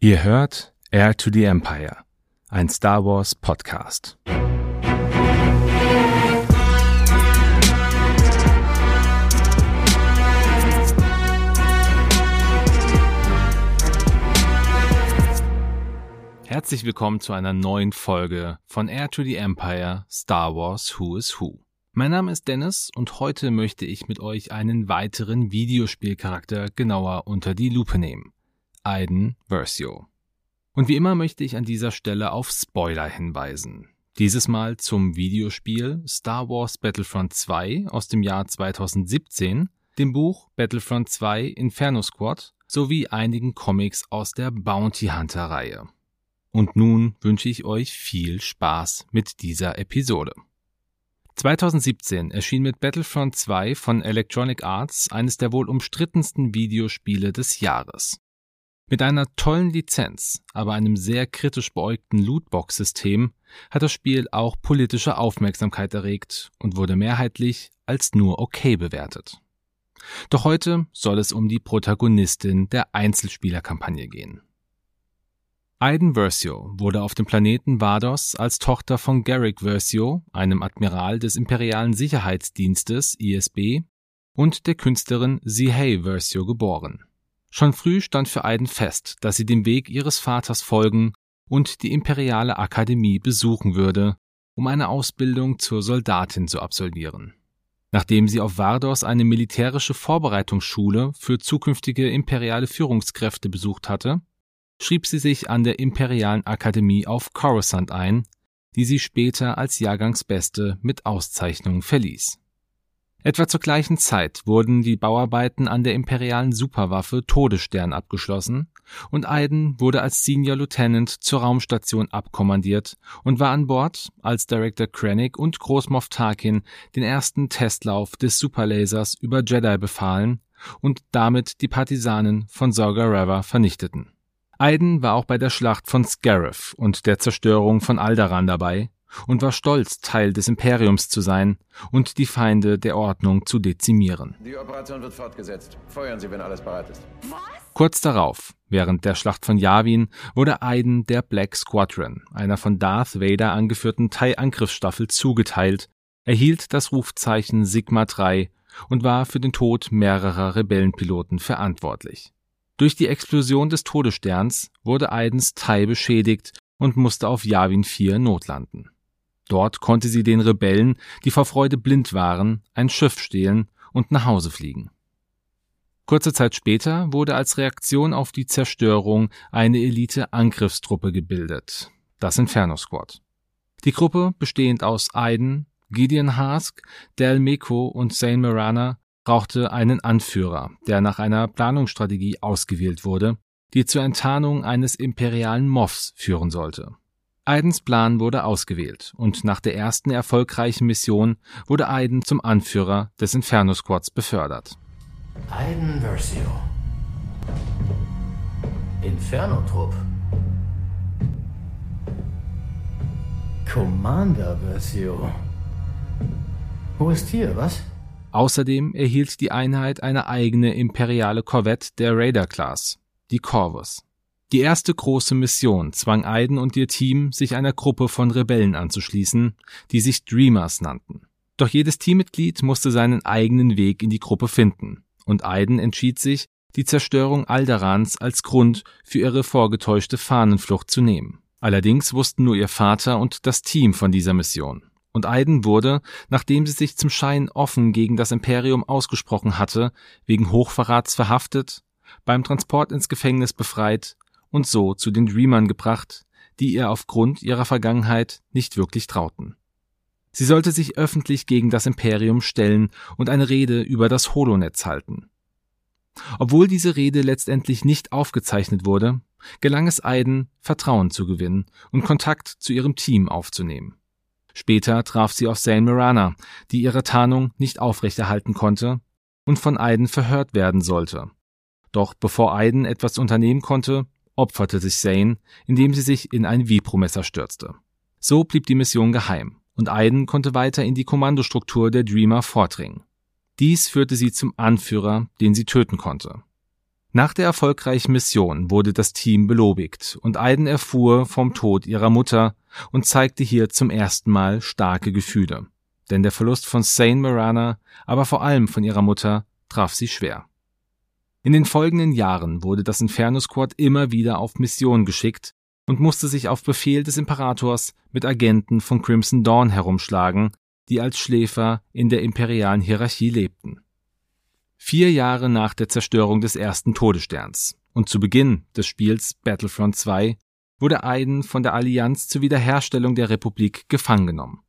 Ihr hört Air to the Empire, ein Star Wars Podcast. Herzlich willkommen zu einer neuen Folge von Air to the Empire Star Wars Who is Who. Mein Name ist Dennis und heute möchte ich mit euch einen weiteren Videospielcharakter genauer unter die Lupe nehmen. Aiden Versio. Und wie immer möchte ich an dieser Stelle auf Spoiler hinweisen. Dieses Mal zum Videospiel Star Wars Battlefront 2 aus dem Jahr 2017, dem Buch Battlefront 2 Inferno Squad sowie einigen Comics aus der Bounty Hunter Reihe. Und nun wünsche ich euch viel Spaß mit dieser Episode. 2017 erschien mit Battlefront 2 von Electronic Arts eines der wohl umstrittensten Videospiele des Jahres. Mit einer tollen Lizenz, aber einem sehr kritisch beäugten Lootbox-System hat das Spiel auch politische Aufmerksamkeit erregt und wurde mehrheitlich als nur okay bewertet. Doch heute soll es um die Protagonistin der Einzelspielerkampagne gehen. Aiden Versio wurde auf dem Planeten Vados als Tochter von Garrick Versio, einem Admiral des Imperialen Sicherheitsdienstes ISB, und der Künstlerin Zihei Versio geboren. Schon früh stand für Aiden fest, dass sie dem Weg ihres Vaters folgen und die Imperiale Akademie besuchen würde, um eine Ausbildung zur Soldatin zu absolvieren. Nachdem sie auf Vardos eine militärische Vorbereitungsschule für zukünftige imperiale Führungskräfte besucht hatte, schrieb sie sich an der Imperialen Akademie auf Coruscant ein, die sie später als Jahrgangsbeste mit Auszeichnung verließ. Etwa zur gleichen Zeit wurden die Bauarbeiten an der imperialen Superwaffe Todesstern abgeschlossen und Aiden wurde als Senior Lieutenant zur Raumstation abkommandiert und war an Bord, als Director Krennic und Großmoff Tarkin den ersten Testlauf des Superlasers über Jedi befahlen und damit die Partisanen von Sorga Rava vernichteten. Aiden war auch bei der Schlacht von Scarif und der Zerstörung von Alderaan dabei und war stolz, Teil des Imperiums zu sein und die Feinde der Ordnung zu dezimieren. Die Operation wird fortgesetzt. Feuern Sie, wenn alles bereit ist. Was? Kurz darauf, während der Schlacht von Yavin, wurde Aiden der Black Squadron, einer von Darth Vader angeführten Thai-Angriffsstaffel, zugeteilt, erhielt das Rufzeichen Sigma 3 und war für den Tod mehrerer Rebellenpiloten verantwortlich. Durch die Explosion des Todessterns wurde Aidens Thai beschädigt und musste auf Yavin 4 notlanden. Dort konnte sie den Rebellen, die vor Freude blind waren, ein Schiff stehlen und nach Hause fliegen. Kurze Zeit später wurde als Reaktion auf die Zerstörung eine Elite-Angriffstruppe gebildet, das Inferno Squad. Die Gruppe, bestehend aus Aiden, Gideon Hask, Del Meko und Zane Marana, brauchte einen Anführer, der nach einer Planungsstrategie ausgewählt wurde, die zur Enttarnung eines imperialen Moffs führen sollte. Aidens Plan wurde ausgewählt und nach der ersten erfolgreichen Mission wurde Aiden zum Anführer des Inferno Squads befördert. Aiden Versio. Inferno-Trupp. Commander Versio. Wo ist hier, was? Außerdem erhielt die Einheit eine eigene imperiale Korvette der Raider-Class, die Corvus. Die erste große Mission zwang Aiden und ihr Team, sich einer Gruppe von Rebellen anzuschließen, die sich Dreamers nannten. Doch jedes Teammitglied musste seinen eigenen Weg in die Gruppe finden, und Aiden entschied sich, die Zerstörung Alderans als Grund für ihre vorgetäuschte Fahnenflucht zu nehmen. Allerdings wussten nur ihr Vater und das Team von dieser Mission. Und Aiden wurde, nachdem sie sich zum Schein offen gegen das Imperium ausgesprochen hatte, wegen Hochverrats verhaftet, beim Transport ins Gefängnis befreit und so zu den Dreamern gebracht, die ihr aufgrund ihrer Vergangenheit nicht wirklich trauten. Sie sollte sich öffentlich gegen das Imperium stellen und eine Rede über das Holonetz halten. Obwohl diese Rede letztendlich nicht aufgezeichnet wurde, gelang es Aiden, Vertrauen zu gewinnen und Kontakt zu ihrem Team aufzunehmen. Später traf sie auf Zane Mirana, die ihre Tarnung nicht aufrechterhalten konnte und von Aiden verhört werden sollte. Doch bevor Aiden etwas unternehmen konnte, opferte sich Zane, indem sie sich in ein Vipromesser stürzte. So blieb die Mission geheim und Aiden konnte weiter in die Kommandostruktur der Dreamer vordringen. Dies führte sie zum Anführer, den sie töten konnte. Nach der erfolgreichen Mission wurde das Team belobigt und Aiden erfuhr vom Tod ihrer Mutter und zeigte hier zum ersten Mal starke Gefühle. Denn der Verlust von Saint Marana, aber vor allem von ihrer Mutter, traf sie schwer. In den folgenden Jahren wurde das Inferno Squad immer wieder auf Missionen geschickt und musste sich auf Befehl des Imperators mit Agenten von Crimson Dawn herumschlagen, die als Schläfer in der imperialen Hierarchie lebten. Vier Jahre nach der Zerstörung des ersten Todessterns und zu Beginn des Spiels Battlefront 2 wurde Aiden von der Allianz zur Wiederherstellung der Republik gefangen genommen.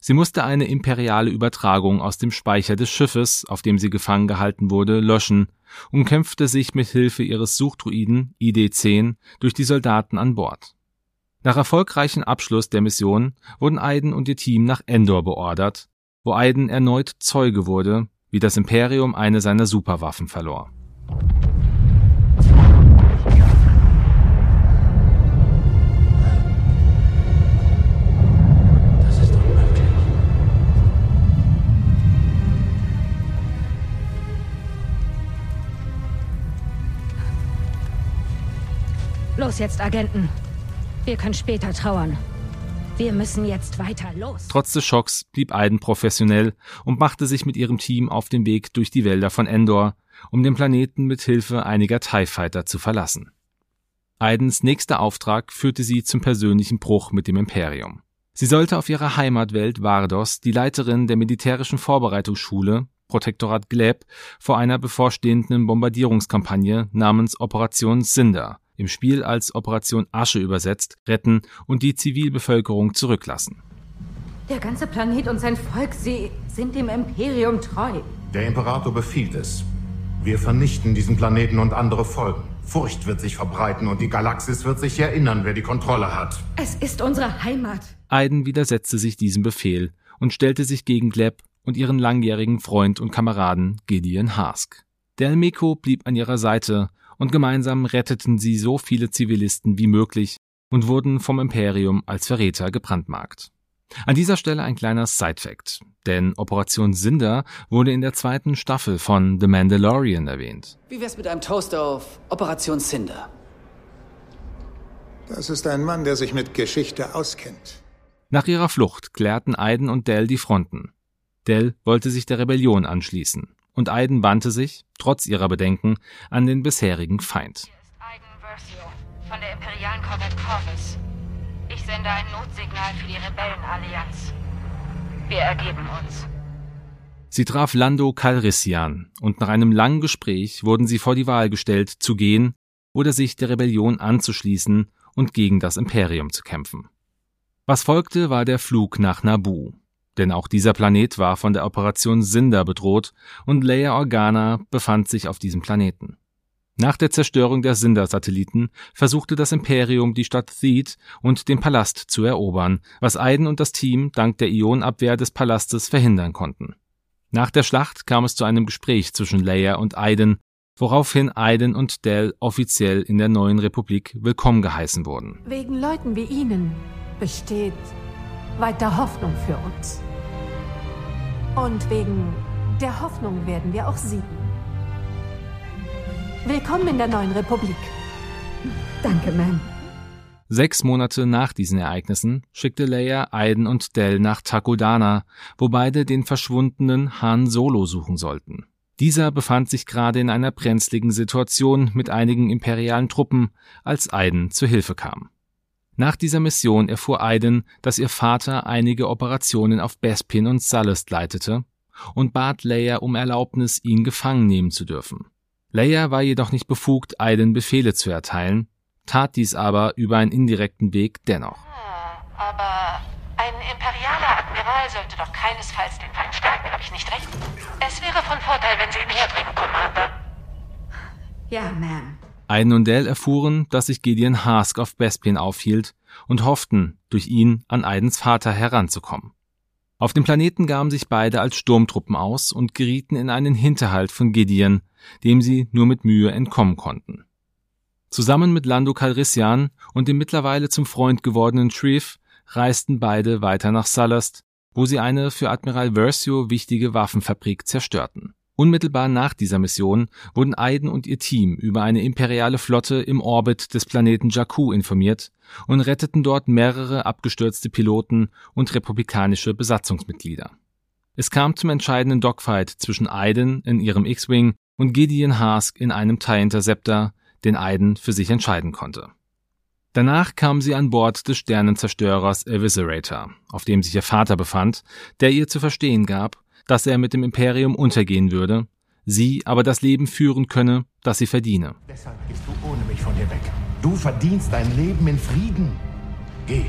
Sie musste eine imperiale Übertragung aus dem Speicher des Schiffes, auf dem sie gefangen gehalten wurde, löschen und kämpfte sich mit Hilfe ihres Suchdruiden ID-10 durch die Soldaten an Bord. Nach erfolgreichem Abschluss der Mission wurden Aiden und ihr Team nach Endor beordert, wo Aiden erneut Zeuge wurde, wie das Imperium eine seiner Superwaffen verlor. Los jetzt, Agenten. Wir können später trauern. Wir müssen jetzt weiter los. Trotz des Schocks blieb Aiden professionell und machte sich mit ihrem Team auf den Weg durch die Wälder von Endor, um den Planeten mit Hilfe einiger TIE Fighter zu verlassen. Aidens nächster Auftrag führte sie zum persönlichen Bruch mit dem Imperium. Sie sollte auf ihrer Heimatwelt Vardos die Leiterin der militärischen Vorbereitungsschule, Protektorat Gleb, vor einer bevorstehenden Bombardierungskampagne namens Operation Cinder im Spiel als Operation Asche übersetzt, retten und die Zivilbevölkerung zurücklassen. Der ganze Planet und sein Volk, sie sind dem Imperium treu. Der Imperator befiehlt es. Wir vernichten diesen Planeten und andere Folgen. Furcht wird sich verbreiten und die Galaxis wird sich erinnern, wer die Kontrolle hat. Es ist unsere Heimat. Aiden widersetzte sich diesem Befehl und stellte sich gegen Gleb und ihren langjährigen Freund und Kameraden Gideon Hask. Del Miko blieb an ihrer Seite und gemeinsam retteten sie so viele Zivilisten wie möglich und wurden vom Imperium als Verräter gebrandmarkt. An dieser Stelle ein kleiner Sidefact, denn Operation Cinder wurde in der zweiten Staffel von The Mandalorian erwähnt. Wie wär's mit einem Toast auf Operation Cinder? Das ist ein Mann, der sich mit Geschichte auskennt. Nach ihrer Flucht klärten Aiden und Dell die Fronten. Dell wollte sich der Rebellion anschließen und Aiden wandte sich, trotz ihrer Bedenken, an den bisherigen Feind. Hier ist Aiden Versio von der imperialen Korvette Corvus. Ich sende ein Notsignal für die Rebellenallianz. Wir ergeben uns. Sie traf Lando Calrissian und nach einem langen Gespräch wurden sie vor die Wahl gestellt, zu gehen oder sich der Rebellion anzuschließen und gegen das Imperium zu kämpfen. Was folgte, war der Flug nach Naboo. Denn auch dieser Planet war von der Operation Cinder bedroht und Leia Organa befand sich auf diesem Planeten. Nach der Zerstörung der Cinder-Satelliten versuchte das Imperium die Stadt Theed und den Palast zu erobern, was Aiden und das Team dank der Ionenabwehr des Palastes verhindern konnten. Nach der Schlacht kam es zu einem Gespräch zwischen Leia und Aiden, woraufhin Aiden und Dell offiziell in der neuen Republik willkommen geheißen wurden. Wegen Leuten wie Ihnen besteht weiter Hoffnung für uns. Und wegen der Hoffnung werden wir auch siegen. Willkommen in der neuen Republik. Danke, Ma'am. Sechs Monate nach diesen Ereignissen schickte Leia Aiden und Dell nach Takodana, wo beide den verschwundenen Han Solo suchen sollten. Dieser befand sich gerade in einer brenzligen Situation mit einigen imperialen Truppen, als Aiden zu Hilfe kam. Nach dieser Mission erfuhr Aiden, dass ihr Vater einige Operationen auf Bespin und Sullust leitete und bat Leia um Erlaubnis, ihn gefangen nehmen zu dürfen. Leia war jedoch nicht befugt, Aiden Befehle zu erteilen, tat dies aber über einen indirekten Weg dennoch. Ah, aber ein imperialer Admiral sollte doch keinesfalls den Feind stärken, habe ich nicht recht? Es wäre von Vorteil, wenn Sie ihn herbringen, Commander. Ja, Ma'am. Aiden und Dell erfuhren, dass sich Gideon Hask auf Bespin aufhielt und hofften, durch ihn an Aidens Vater heranzukommen. Auf dem Planeten gaben sich beide als Sturmtruppen aus und gerieten in einen Hinterhalt von Gideon, dem sie nur mit Mühe entkommen konnten. Zusammen mit Lando Calrissian und dem mittlerweile zum Freund gewordenen Shreve reisten beide weiter nach Sullust, wo sie eine für Admiral Versio wichtige Waffenfabrik zerstörten. Unmittelbar nach dieser Mission wurden Aiden und ihr Team über eine imperiale Flotte im Orbit des Planeten Jakku informiert und retteten dort mehrere abgestürzte Piloten und republikanische Besatzungsmitglieder. Es kam zum entscheidenden Dogfight zwischen Aiden in ihrem X-Wing und Gideon Hask in einem TIE Interceptor, den Aiden für sich entscheiden konnte. Danach kam sie an Bord des Sternenzerstörers Eviscerator, auf dem sich ihr Vater befand, der ihr zu verstehen gab, dass er mit dem Imperium untergehen würde, sie aber das Leben führen könne, das sie verdiene. Deshalb gehst du ohne mich von hier weg. Du verdienst dein Leben in Frieden. Geh.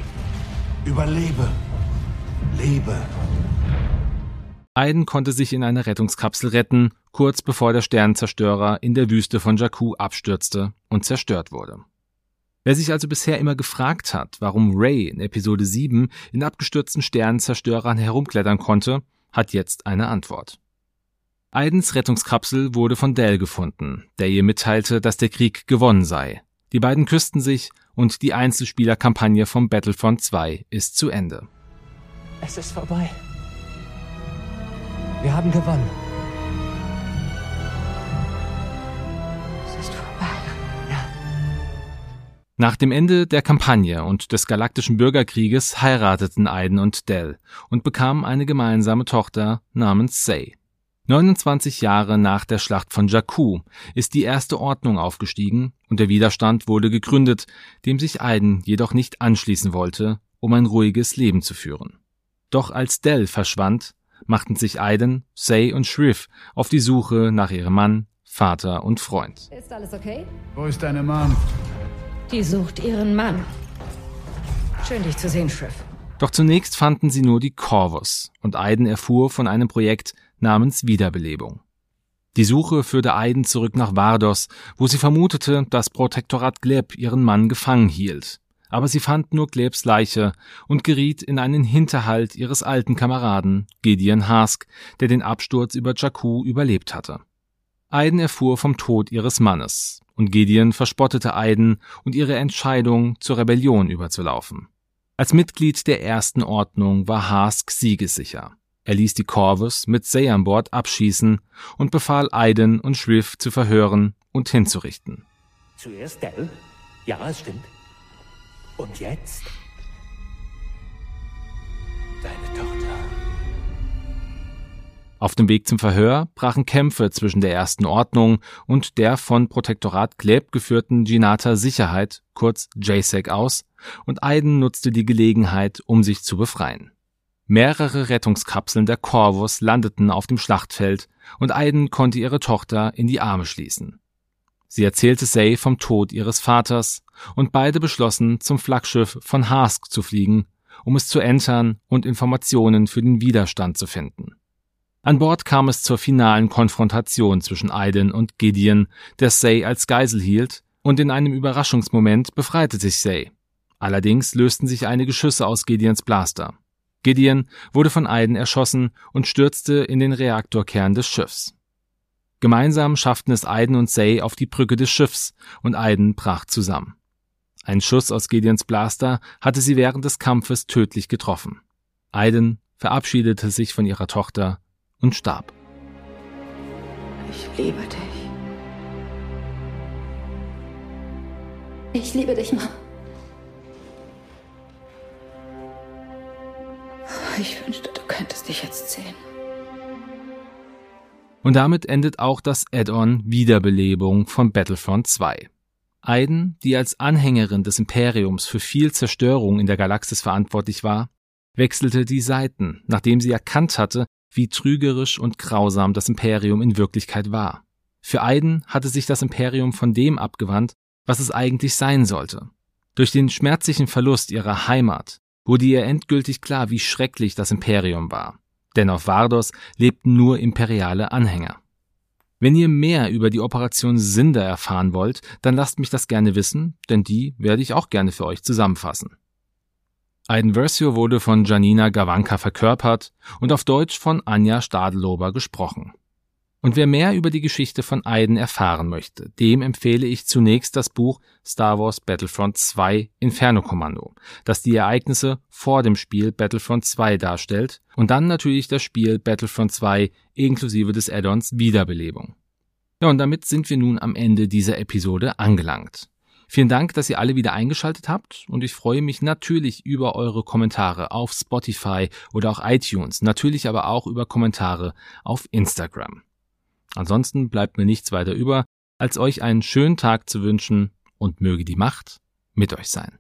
Überlebe. Lebe. Aiden konnte sich in einer Rettungskapsel retten, kurz bevor der Sternenzerstörer in der Wüste von Jakku abstürzte und zerstört wurde. Wer sich also bisher immer gefragt hat, warum Ray in Episode 7 in abgestürzten Sternenzerstörern herumklettern konnte, hat jetzt eine Antwort. Aidens Rettungskapsel wurde von Dell gefunden, der ihr mitteilte, dass der Krieg gewonnen sei. Die beiden küssten sich und die Einzelspielerkampagne vom Battlefront 2 ist zu Ende. Es ist vorbei. Wir haben gewonnen. Nach dem Ende der Kampagne und des galaktischen Bürgerkrieges heirateten Aiden und Dell und bekamen eine gemeinsame Tochter namens Say. 29 Jahre nach der Schlacht von Jakku ist die erste Ordnung aufgestiegen und der Widerstand wurde gegründet, dem sich Aiden jedoch nicht anschließen wollte, um ein ruhiges Leben zu führen. Doch als Dell verschwand, machten sich Aiden, Say und Shriv auf die Suche nach ihrem Mann, Vater und Freund. Ist alles okay? Wo ist deine Mom? Die sucht ihren Mann. Schön, dich zu sehen, Shriv. Doch zunächst fanden sie nur die Corvus und Aiden erfuhr von einem Projekt namens Wiederbelebung. Die Suche führte Aiden zurück nach Vardos, wo sie vermutete, dass Protektorat Gleb ihren Mann gefangen hielt. Aber sie fand nur Glebs Leiche und geriet in einen Hinterhalt ihres alten Kameraden, Gideon Hask, der den Absturz über Jakku überlebt hatte. Aiden erfuhr vom Tod ihres Mannes, und Gideon verspottete Aiden und ihre Entscheidung, zur Rebellion überzulaufen. Als Mitglied der ersten Ordnung war Hask siegessicher. Er ließ die Corvus mit Say an Bord abschießen und befahl Aiden und Shriv zu verhören und hinzurichten. Zuerst Dell. Ja, es stimmt. Und jetzt? Deine Tochter. Auf dem Weg zum Verhör brachen Kämpfe zwischen der ersten Ordnung und der von Protektorat Gleb geführten Ginata Sicherheit, kurz JSEC, aus und Aiden nutzte die Gelegenheit, um sich zu befreien. Mehrere Rettungskapseln der Corvus landeten auf dem Schlachtfeld und Aiden konnte ihre Tochter in die Arme schließen. Sie erzählte Say vom Tod ihres Vaters und beide beschlossen, zum Flaggschiff von Hask zu fliegen, um es zu entern und Informationen für den Widerstand zu finden. An Bord kam es zur finalen Konfrontation zwischen Aiden und Gideon, der Say als Geisel hielt, und in einem Überraschungsmoment befreite sich Say. Allerdings lösten sich einige Schüsse aus Gideons Blaster. Gideon wurde von Aiden erschossen und stürzte in den Reaktorkern des Schiffs. Gemeinsam schafften es Aiden und Say auf die Brücke des Schiffs und Aiden brach zusammen. Ein Schuss aus Gideons Blaster hatte sie während des Kampfes tödlich getroffen. Aiden verabschiedete sich von ihrer Tochter und starb. Ich liebe dich. Ich liebe dich, Mom. Ich wünschte, du könntest dich jetzt sehen. Und damit endet auch das Add-on Wiederbelebung von Battlefront 2. Aiden, die als Anhängerin des Imperiums für viel Zerstörung in der Galaxis verantwortlich war, wechselte die Seiten, nachdem sie erkannt hatte, wie trügerisch und grausam das Imperium in Wirklichkeit war. Für Aiden hatte sich das Imperium von dem abgewandt, was es eigentlich sein sollte. Durch den schmerzlichen Verlust ihrer Heimat wurde ihr endgültig klar, wie schrecklich das Imperium war. Denn auf Vardos lebten nur imperiale Anhänger. Wenn ihr mehr über die Operation Cinder erfahren wollt, dann lasst mich das gerne wissen, denn die werde ich auch gerne für euch zusammenfassen. Aiden Versio wurde von Janina Gawanka verkörpert und auf Deutsch von Anja Stadelober gesprochen. Und wer mehr über die Geschichte von Aiden erfahren möchte, dem empfehle ich zunächst das Buch Star Wars Battlefront 2 Inferno Kommando, das die Ereignisse vor dem Spiel Battlefront 2 darstellt und dann natürlich das Spiel Battlefront 2 inklusive des Add-ons Wiederbelebung. Ja, und damit sind wir nun am Ende dieser Episode angelangt. Vielen Dank, dass ihr alle wieder eingeschaltet habt und ich freue mich natürlich über eure Kommentare auf Spotify oder auch iTunes, natürlich aber auch über Kommentare auf Instagram. Ansonsten bleibt mir nichts weiter über, als euch einen schönen Tag zu wünschen und möge die Macht mit euch sein.